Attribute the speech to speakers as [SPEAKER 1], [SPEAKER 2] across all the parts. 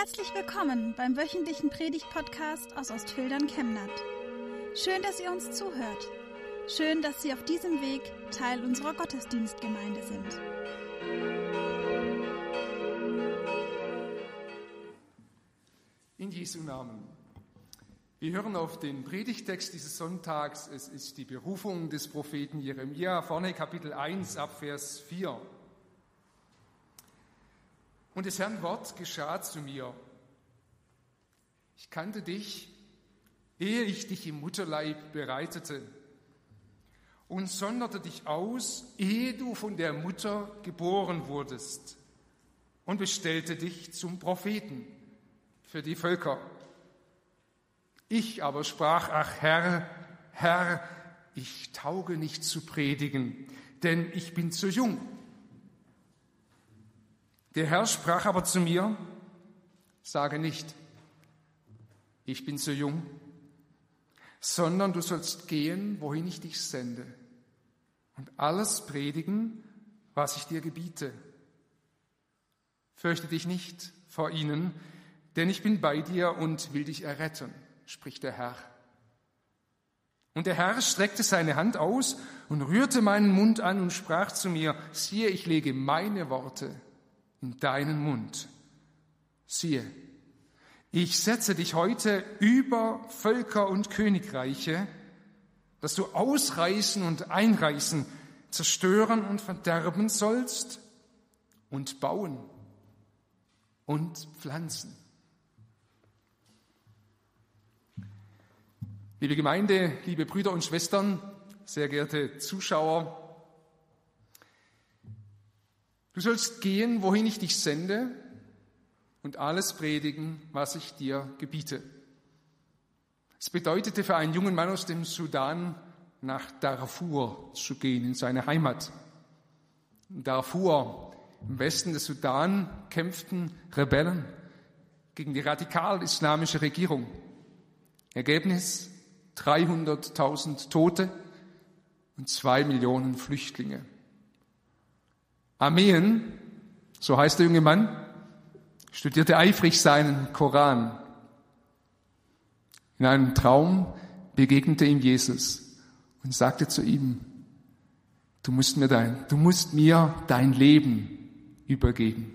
[SPEAKER 1] Herzlich willkommen beim wöchentlichen Predigt-Podcast aus Ostfildern Chemnat. Schön, dass ihr uns zuhört. Schön, dass Sie auf diesem Weg Teil unserer Gottesdienstgemeinde sind.
[SPEAKER 2] In Jesu Namen. Wir hören auf den Predigtext dieses Sonntags. Es ist die Berufung des Propheten Jeremia, vorne Kapitel 1 ab Vers 4. Und des Herrn Wort geschah zu mir. Ich kannte dich, ehe ich dich im Mutterleib bereitete und sonderte dich aus, ehe du von der Mutter geboren wurdest und bestellte dich zum Propheten für die Völker. Ich aber sprach, ach Herr, Herr, ich tauge nicht zu predigen, denn ich bin zu jung. Der Herr sprach aber zu mir, sage nicht, ich bin zu jung, sondern du sollst gehen, wohin ich dich sende, und alles predigen, was ich dir gebiete. Fürchte dich nicht vor ihnen, denn ich bin bei dir und will dich erretten spricht der Herr. Und der Herr streckte seine Hand aus und rührte meinen Mund an und sprach zu mir, siehe, ich lege meine Worte in deinen Mund. Siehe, ich setze dich heute über Völker und Königreiche, dass du ausreißen und einreißen, zerstören und verderben sollst und bauen und pflanzen. Liebe Gemeinde, liebe Brüder und Schwestern, sehr geehrte Zuschauer, du sollst gehen, wohin ich dich sende, und alles predigen, was ich dir gebiete. Es bedeutete für einen jungen Mann aus dem Sudan, nach Darfur zu gehen, in seine Heimat. In Darfur, im Westen des Sudan, kämpften Rebellen gegen die radikal-islamische Regierung. Ergebnis 300.000 Tote und zwei Millionen Flüchtlinge. Armeen, so heißt der junge Mann, studierte eifrig seinen Koran. In einem Traum begegnete ihm Jesus und sagte zu ihm, du musst mir dein, du musst mir dein Leben übergeben.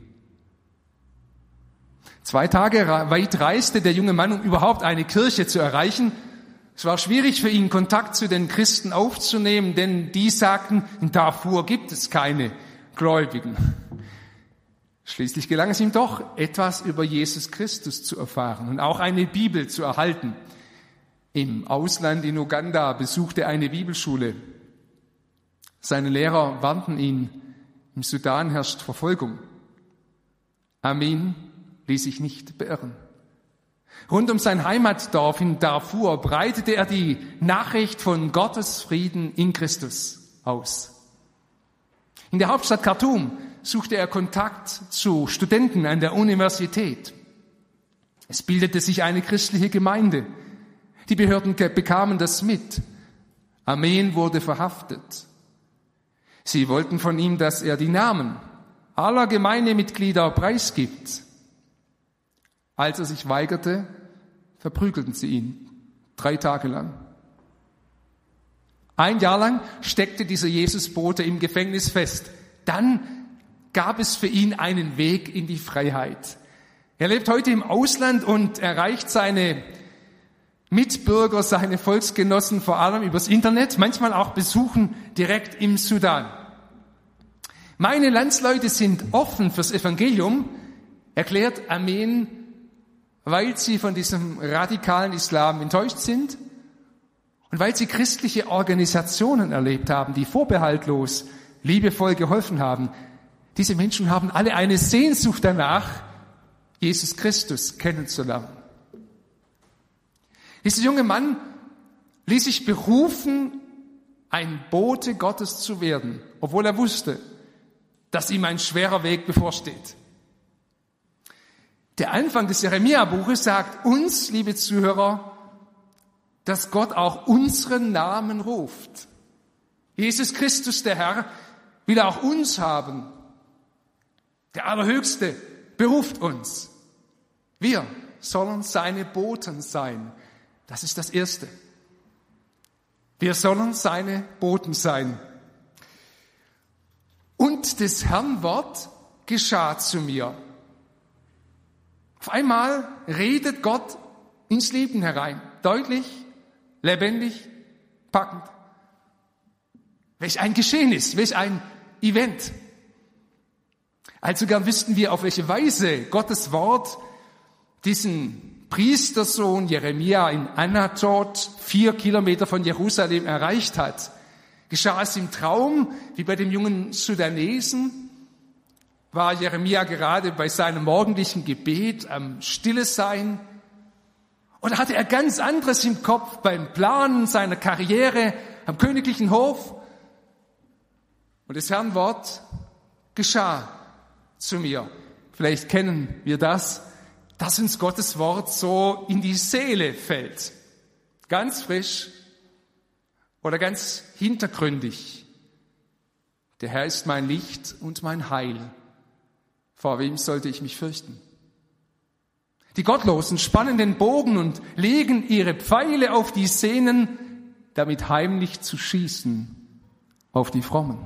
[SPEAKER 2] Zwei Tage weit reiste der junge Mann, um überhaupt eine Kirche zu erreichen, es war schwierig für ihn, Kontakt zu den Christen aufzunehmen, denn die sagten, in Darfur gibt es keine Gläubigen. Schließlich gelang es ihm doch, etwas über Jesus Christus zu erfahren und auch eine Bibel zu erhalten. Im Ausland in Uganda besuchte er eine Bibelschule. Seine Lehrer warnten ihn, im Sudan herrscht Verfolgung. Amin ließ sich nicht beirren. Rund um sein Heimatdorf in Darfur breitete er die Nachricht von Gottes Frieden in Christus aus. In der Hauptstadt Khartoum suchte er Kontakt zu Studenten an der Universität. Es bildete sich eine christliche Gemeinde. Die Behörden bekamen das mit. Armeen wurde verhaftet. Sie wollten von ihm, dass er die Namen aller Gemeindemitglieder preisgibt. Als er sich weigerte, verprügelten sie ihn drei Tage lang. Ein Jahr lang steckte dieser Jesusbote im Gefängnis fest. Dann gab es für ihn einen Weg in die Freiheit. Er lebt heute im Ausland und erreicht seine Mitbürger, seine Volksgenossen vor allem übers Internet, manchmal auch besuchen direkt im Sudan. Meine Landsleute sind offen fürs Evangelium, erklärt Amen weil sie von diesem radikalen Islam enttäuscht sind und weil sie christliche Organisationen erlebt haben, die vorbehaltlos, liebevoll geholfen haben. Diese Menschen haben alle eine Sehnsucht danach, Jesus Christus kennenzulernen. Dieser junge Mann ließ sich berufen, ein Bote Gottes zu werden, obwohl er wusste, dass ihm ein schwerer Weg bevorsteht. Der Anfang des Jeremia-Buches sagt uns, liebe Zuhörer, dass Gott auch unseren Namen ruft. Jesus Christus, der Herr, will auch uns haben. Der Allerhöchste beruft uns. Wir sollen seine Boten sein. Das ist das Erste. Wir sollen seine Boten sein. Und des Herrn Wort geschah zu mir. Auf einmal redet Gott ins Leben herein. Deutlich, lebendig, packend. Welch ein Geschehen ist, welch ein Event. Also gern wüssten wir, auf welche Weise Gottes Wort diesen Priestersohn Jeremia in Anatot, vier Kilometer von Jerusalem, erreicht hat. Geschah es im Traum, wie bei dem jungen Sudanesen? War Jeremia gerade bei seinem morgendlichen Gebet am Stille sein? Oder hatte er ganz anderes im Kopf beim Planen seiner Karriere am königlichen Hof? Und das Herrn Wort geschah zu mir. Vielleicht kennen wir das, dass uns Gottes Wort so in die Seele fällt. Ganz frisch oder ganz hintergründig. Der Herr ist mein Licht und mein Heil. Vor wem sollte ich mich fürchten? Die Gottlosen spannen den Bogen und legen ihre Pfeile auf die Sehnen, damit heimlich zu schießen auf die Frommen.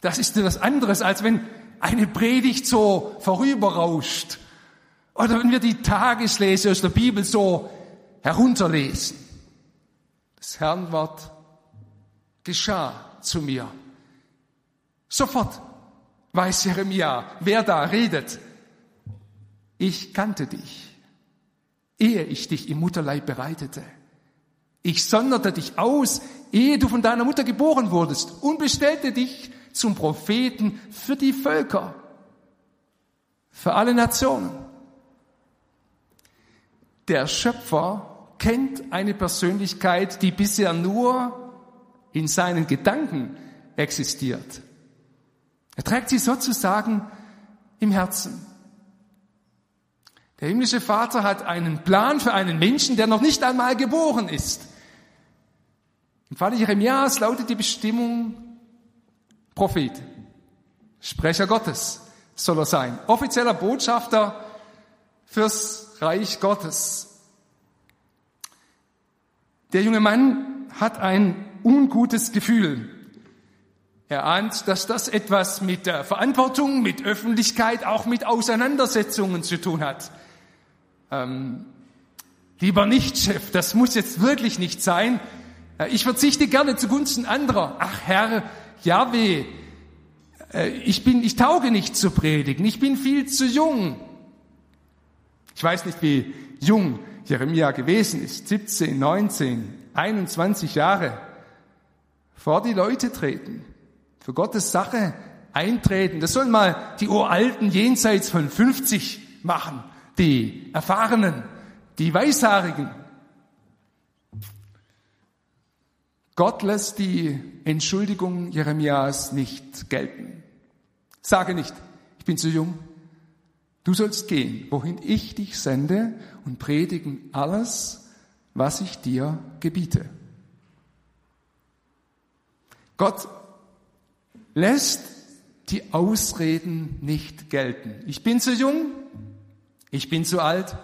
[SPEAKER 2] Das ist etwas anderes, als wenn eine Predigt so vorüberrauscht oder wenn wir die Tageslese aus der Bibel so herunterlesen. Das Herrnwort geschah zu mir. Sofort weiß Jeremia, wer da redet. Ich kannte dich, ehe ich dich im Mutterleib bereitete. Ich sonderte dich aus, ehe du von deiner Mutter geboren wurdest und bestellte dich zum Propheten für die Völker, für alle Nationen. Der Schöpfer kennt eine Persönlichkeit, die bisher nur in seinen Gedanken existiert. Er trägt sie sozusagen im Herzen. Der himmlische Vater hat einen Plan für einen Menschen, der noch nicht einmal geboren ist. Im Falle Jeremias lautet die Bestimmung Prophet, Sprecher Gottes soll er sein, offizieller Botschafter fürs Reich Gottes. Der junge Mann hat ein ungutes Gefühl. Er ahnt, dass das etwas mit der Verantwortung, mit Öffentlichkeit, auch mit Auseinandersetzungen zu tun hat. Ähm, lieber nicht, Chef, das muss jetzt wirklich nicht sein. Ich verzichte gerne zugunsten anderer. Ach Herr, Jahweh, äh, ich bin, ich tauge nicht zu predigen, ich bin viel zu jung. Ich weiß nicht, wie jung Jeremia gewesen ist, 17, 19, 21 Jahre, vor die Leute treten, für Gottes Sache eintreten. Das sollen mal die Uralten jenseits von 50 machen, die Erfahrenen, die Weissagigen. Gott lässt die Entschuldigung Jeremias nicht gelten. Sage nicht, ich bin zu jung. Du sollst gehen, wohin ich dich sende und predigen alles, was ich dir gebiete. Gott lässt die Ausreden nicht gelten. Ich bin zu jung, ich bin zu alt,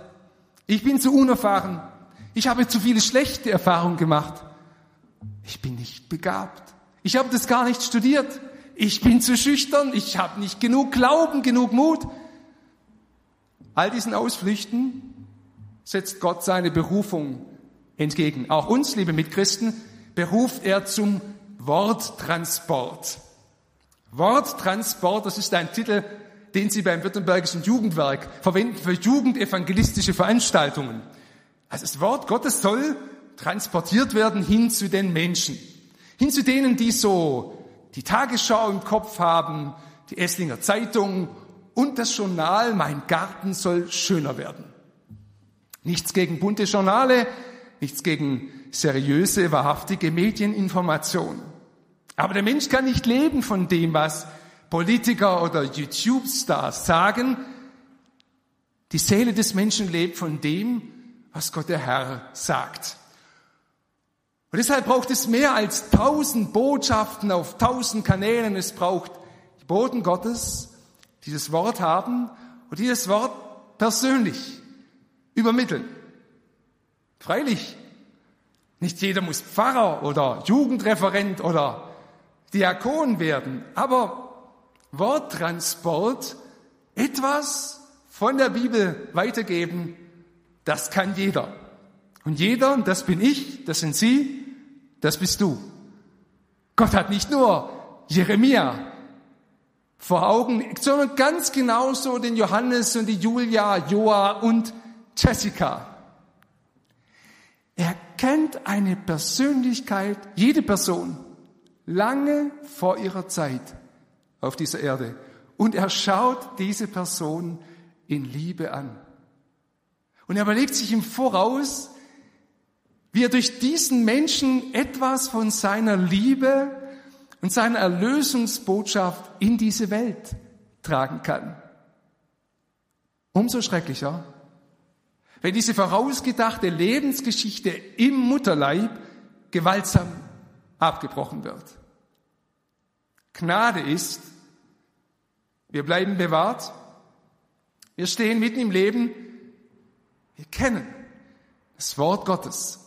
[SPEAKER 2] ich bin zu unerfahren, ich habe zu viele schlechte Erfahrungen gemacht ich bin nicht begabt. Ich habe das gar nicht studiert. Ich bin zu schüchtern. Ich habe nicht genug Glauben, genug Mut. All diesen Ausflüchten setzt Gott seine Berufung entgegen. Auch uns, liebe Mitchristen, beruft er zum Worttransport. Worttransport, das ist ein Titel, den Sie beim Württembergischen Jugendwerk verwenden für jugendevangelistische Veranstaltungen. Also das Wort Gottes soll transportiert werden hin zu den Menschen. Hin zu denen, die so die Tagesschau im Kopf haben, die Esslinger Zeitung und das Journal Mein Garten soll schöner werden. Nichts gegen bunte Journale, nichts gegen seriöse, wahrhaftige Medieninformation. Aber der Mensch kann nicht leben von dem, was Politiker oder YouTube-Stars sagen. Die Seele des Menschen lebt von dem, was Gott der Herr sagt. Und deshalb braucht es mehr als tausend Botschaften auf tausend Kanälen. Es braucht die Boten Gottes, die das Wort haben und dieses Wort persönlich übermitteln. Freilich, nicht jeder muss Pfarrer oder Jugendreferent oder Diakon werden, aber Worttransport, etwas von der Bibel weitergeben, das kann jeder. Und jeder, das bin ich, das sind Sie, das bist du. Gott hat nicht nur Jeremia vor Augen, sondern ganz genauso den Johannes und die Julia, Joa und Jessica. Er kennt eine Persönlichkeit, jede Person, lange vor ihrer Zeit auf dieser Erde. Und er schaut diese Person in Liebe an. Und er überlegt sich im Voraus, wie er durch diesen Menschen etwas von seiner Liebe und seiner Erlösungsbotschaft in diese Welt tragen kann. Umso schrecklicher, wenn diese vorausgedachte Lebensgeschichte im Mutterleib gewaltsam abgebrochen wird. Gnade ist, wir bleiben bewahrt, wir stehen mitten im Leben, wir kennen das Wort Gottes.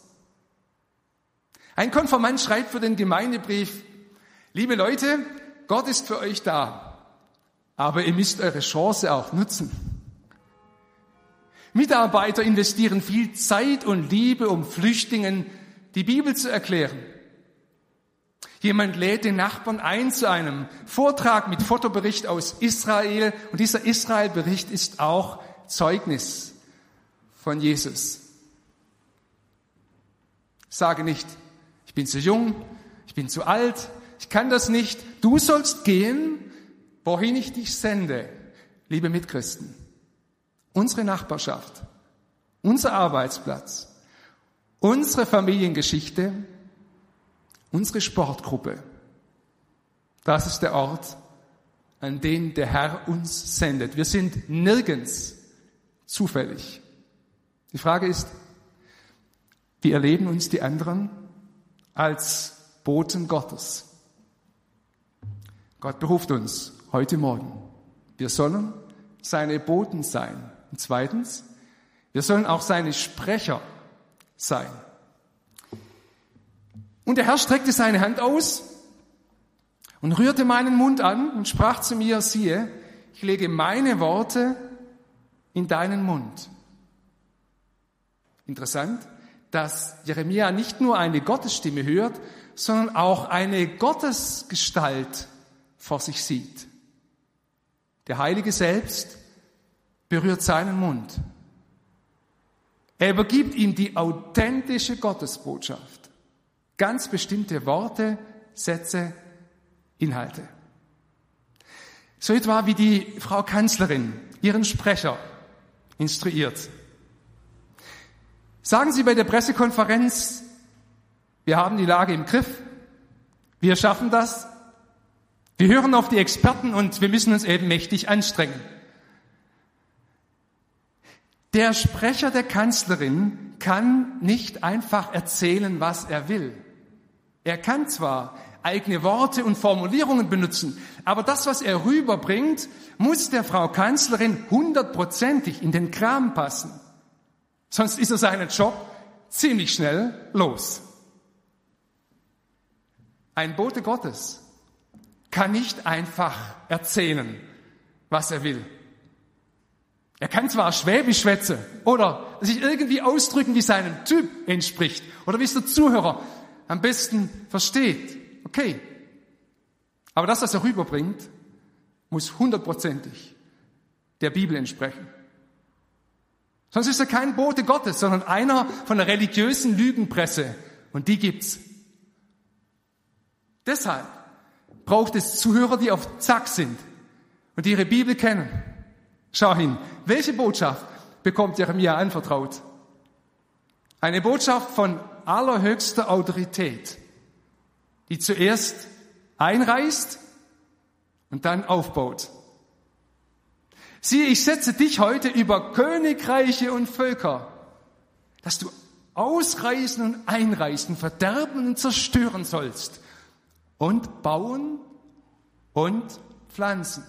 [SPEAKER 2] Ein Konformant schreibt für den Gemeindebrief, liebe Leute, Gott ist für euch da, aber ihr müsst eure Chance auch nutzen. Mitarbeiter investieren viel Zeit und Liebe, um Flüchtlingen die Bibel zu erklären. Jemand lädt den Nachbarn ein zu einem Vortrag mit Fotobericht aus Israel und dieser Israel-Bericht ist auch Zeugnis von Jesus. Sage nicht, ich bin zu jung, ich bin zu alt, ich kann das nicht. Du sollst gehen, wohin ich dich sende, liebe Mitchristen unsere Nachbarschaft, unser Arbeitsplatz, unsere Familiengeschichte, unsere Sportgruppe. Das ist der Ort, an den der Herr uns sendet. Wir sind nirgends zufällig. Die Frage ist, wie erleben uns die anderen als Boten Gottes? Gott beruft uns heute Morgen. Wir sollen seine Boten sein. Und zweitens, wir sollen auch seine Sprecher sein. Und der Herr streckte seine Hand aus und rührte meinen Mund an und sprach zu mir, siehe, ich lege meine Worte in deinen Mund. Interessant, dass Jeremia nicht nur eine Gottesstimme hört, sondern auch eine Gottesgestalt vor sich sieht. Der Heilige selbst berührt seinen Mund. Er übergibt ihm die authentische Gottesbotschaft. Ganz bestimmte Worte, Sätze, Inhalte. So etwa wie die Frau Kanzlerin ihren Sprecher instruiert. Sagen Sie bei der Pressekonferenz, wir haben die Lage im Griff, wir schaffen das, wir hören auf die Experten und wir müssen uns eben mächtig anstrengen. Der Sprecher der Kanzlerin kann nicht einfach erzählen, was er will. Er kann zwar eigene Worte und Formulierungen benutzen, aber das, was er rüberbringt, muss der Frau Kanzlerin hundertprozentig in den Kram passen. Sonst ist er seinen Job ziemlich schnell los. Ein Bote Gottes kann nicht einfach erzählen, was er will. Er kann zwar Schwäbisch schwätzen oder sich irgendwie ausdrücken, wie seinem Typ entspricht oder wie es der Zuhörer am besten versteht. Okay. Aber das, was er rüberbringt, muss hundertprozentig der Bibel entsprechen. Sonst ist er kein Bote Gottes, sondern einer von der religiösen Lügenpresse. Und die gibt's. Deshalb braucht es Zuhörer, die auf Zack sind und ihre Bibel kennen Schau hin, welche Botschaft bekommt Jeremia anvertraut? Eine Botschaft von allerhöchster Autorität, die zuerst einreißt und dann aufbaut. Siehe, ich setze dich heute über Königreiche und Völker, dass du ausreißen und einreißen, verderben und zerstören sollst und bauen und pflanzen.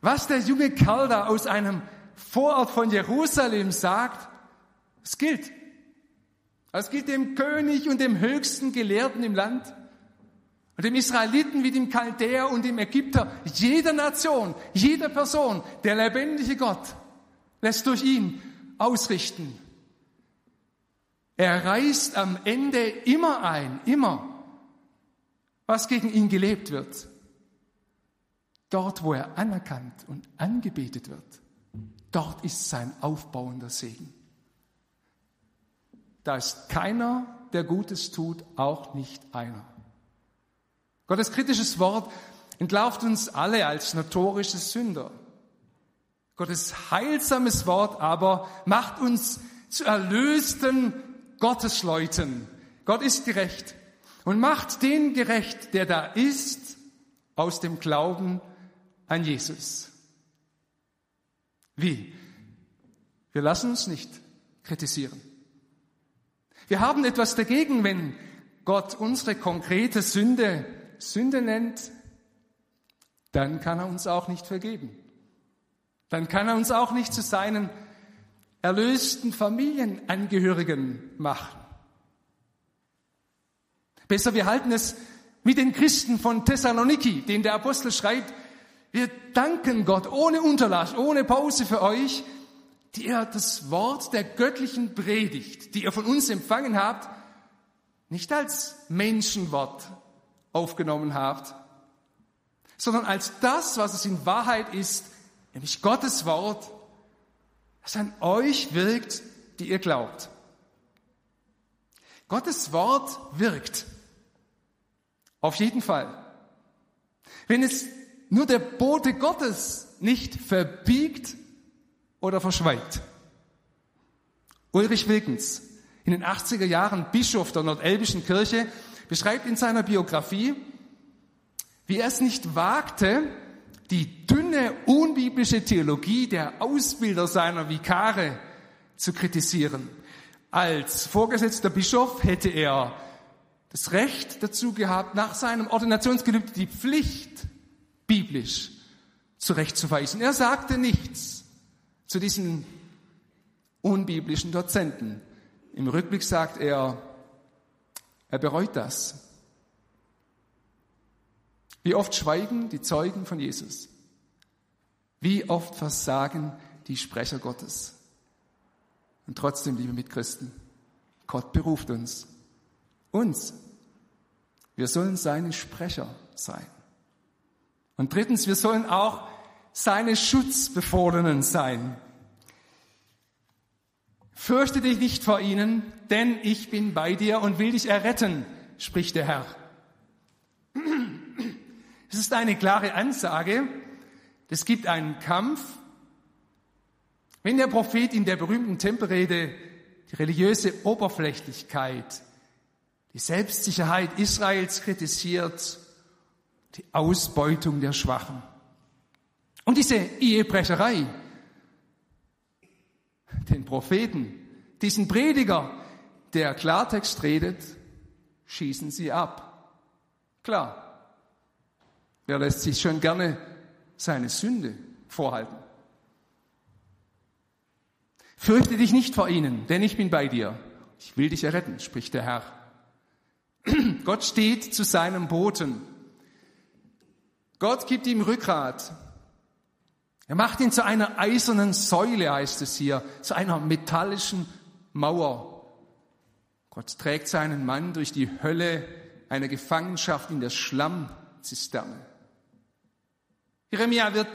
[SPEAKER 2] Was der junge Kerl da aus einem Vorort von Jerusalem sagt, es gilt. Es gilt dem König und dem höchsten Gelehrten im Land und dem Israeliten wie dem Chaldäer und dem Ägypter, jeder Nation, jeder Person, der lebendige Gott lässt durch ihn ausrichten. Er reißt am Ende immer ein, immer, was gegen ihn gelebt wird. Dort, wo er anerkannt und angebetet wird, dort ist sein aufbauender Segen. Da ist keiner, der Gutes tut, auch nicht einer. Gottes kritisches Wort entlarvt uns alle als notorische Sünder. Gottes heilsames Wort aber macht uns zu erlösten Gottesleuten. Gott ist gerecht und macht den gerecht, der da ist, aus dem Glauben an Jesus. Wie? Wir lassen uns nicht kritisieren. Wir haben etwas dagegen, wenn Gott unsere konkrete Sünde Sünde nennt, dann kann er uns auch nicht vergeben. Dann kann er uns auch nicht zu seinen erlösten Familienangehörigen machen. Besser, wir halten es mit den Christen von Thessaloniki, denen der Apostel schreibt, wir danken Gott ohne Unterlass, ohne Pause für euch, die ihr das Wort der göttlichen Predigt, die ihr von uns empfangen habt, nicht als Menschenwort aufgenommen habt, sondern als das, was es in Wahrheit ist, nämlich Gottes Wort, das an euch wirkt, die ihr glaubt. Gottes Wort wirkt. Auf jeden Fall. Wenn es nur der Bote Gottes nicht verbiegt oder verschweigt. Ulrich Wilkens, in den 80er Jahren Bischof der Nordelbischen Kirche, beschreibt in seiner Biografie, wie er es nicht wagte, die dünne, unbiblische Theologie der Ausbilder seiner Vikare zu kritisieren. Als vorgesetzter Bischof hätte er das Recht dazu gehabt, nach seinem Ordinationsgelübde die Pflicht biblisch zurechtzuweisen. Er sagte nichts zu diesen unbiblischen Dozenten. Im Rückblick sagt er, er bereut das. Wie oft schweigen die Zeugen von Jesus? Wie oft versagen die Sprecher Gottes? Und trotzdem, liebe Mitchristen, Gott beruft uns. Uns. Wir sollen seine Sprecher sein. Und drittens, wir sollen auch seine Schutzbefohlenen sein. Fürchte dich nicht vor ihnen, denn ich bin bei dir und will dich erretten, spricht der Herr. Es ist eine klare Ansage. Es gibt einen Kampf. Wenn der Prophet in der berühmten Tempelrede die religiöse Oberflächlichkeit, die Selbstsicherheit Israels kritisiert, die Ausbeutung der Schwachen und diese Ehebrecherei, den Propheten, diesen Prediger, der Klartext redet, schießen sie ab. Klar, wer lässt sich schon gerne seine Sünde vorhalten? Fürchte dich nicht vor ihnen, denn ich bin bei dir. Ich will dich erretten, spricht der Herr. Gott steht zu seinem Boten. Gott gibt ihm Rückgrat. Er macht ihn zu einer eisernen Säule, heißt es hier, zu einer metallischen Mauer. Gott trägt seinen Mann durch die Hölle einer Gefangenschaft in der Schlammzisterne. Jeremia wird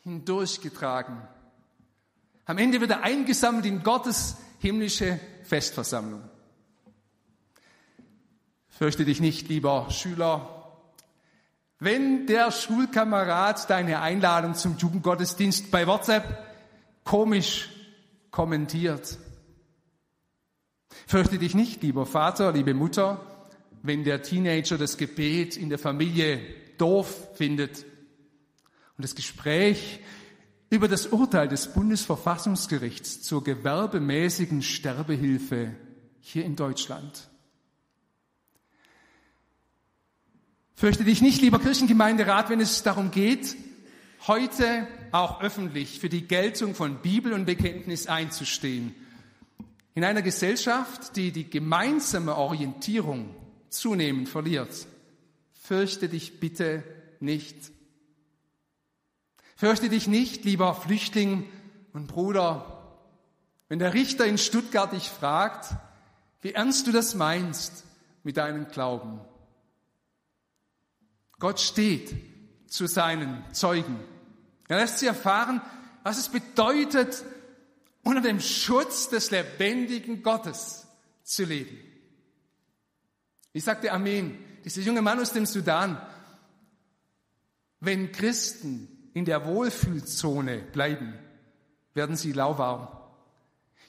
[SPEAKER 2] hindurchgetragen. Am Ende wird er eingesammelt in Gottes himmlische Festversammlung. Fürchte dich nicht, lieber Schüler, wenn der Schulkamerad deine Einladung zum Jugendgottesdienst bei WhatsApp komisch kommentiert. Fürchte dich nicht, lieber Vater, liebe Mutter, wenn der Teenager das Gebet in der Familie doof findet und das Gespräch über das Urteil des Bundesverfassungsgerichts zur gewerbemäßigen Sterbehilfe hier in Deutschland Fürchte dich nicht, lieber Kirchengemeinderat, wenn es darum geht, heute auch öffentlich für die Geltung von Bibel und Bekenntnis einzustehen. In einer Gesellschaft, die die gemeinsame Orientierung zunehmend verliert. Fürchte dich bitte nicht. Fürchte dich nicht, lieber Flüchtling und Bruder, wenn der Richter in Stuttgart dich fragt, wie ernst du das meinst mit deinem Glauben. Gott steht zu seinen Zeugen. Er lässt sie erfahren, was es bedeutet, unter dem Schutz des lebendigen Gottes zu leben. Ich sagte Amen. Dieser junge Mann aus dem Sudan, wenn Christen in der Wohlfühlzone bleiben, werden sie lauwarm.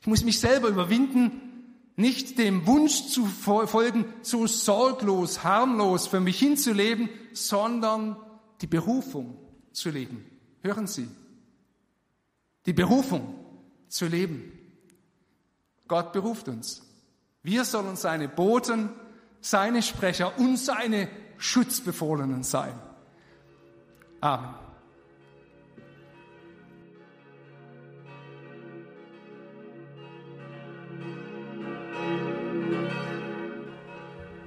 [SPEAKER 2] Ich muss mich selber überwinden, nicht dem Wunsch zu folgen, so sorglos, harmlos für mich hinzuleben, sondern die Berufung zu leben. Hören Sie, die Berufung zu leben. Gott beruft uns. Wir sollen seine Boten, seine Sprecher und seine Schutzbefohlenen sein. Amen.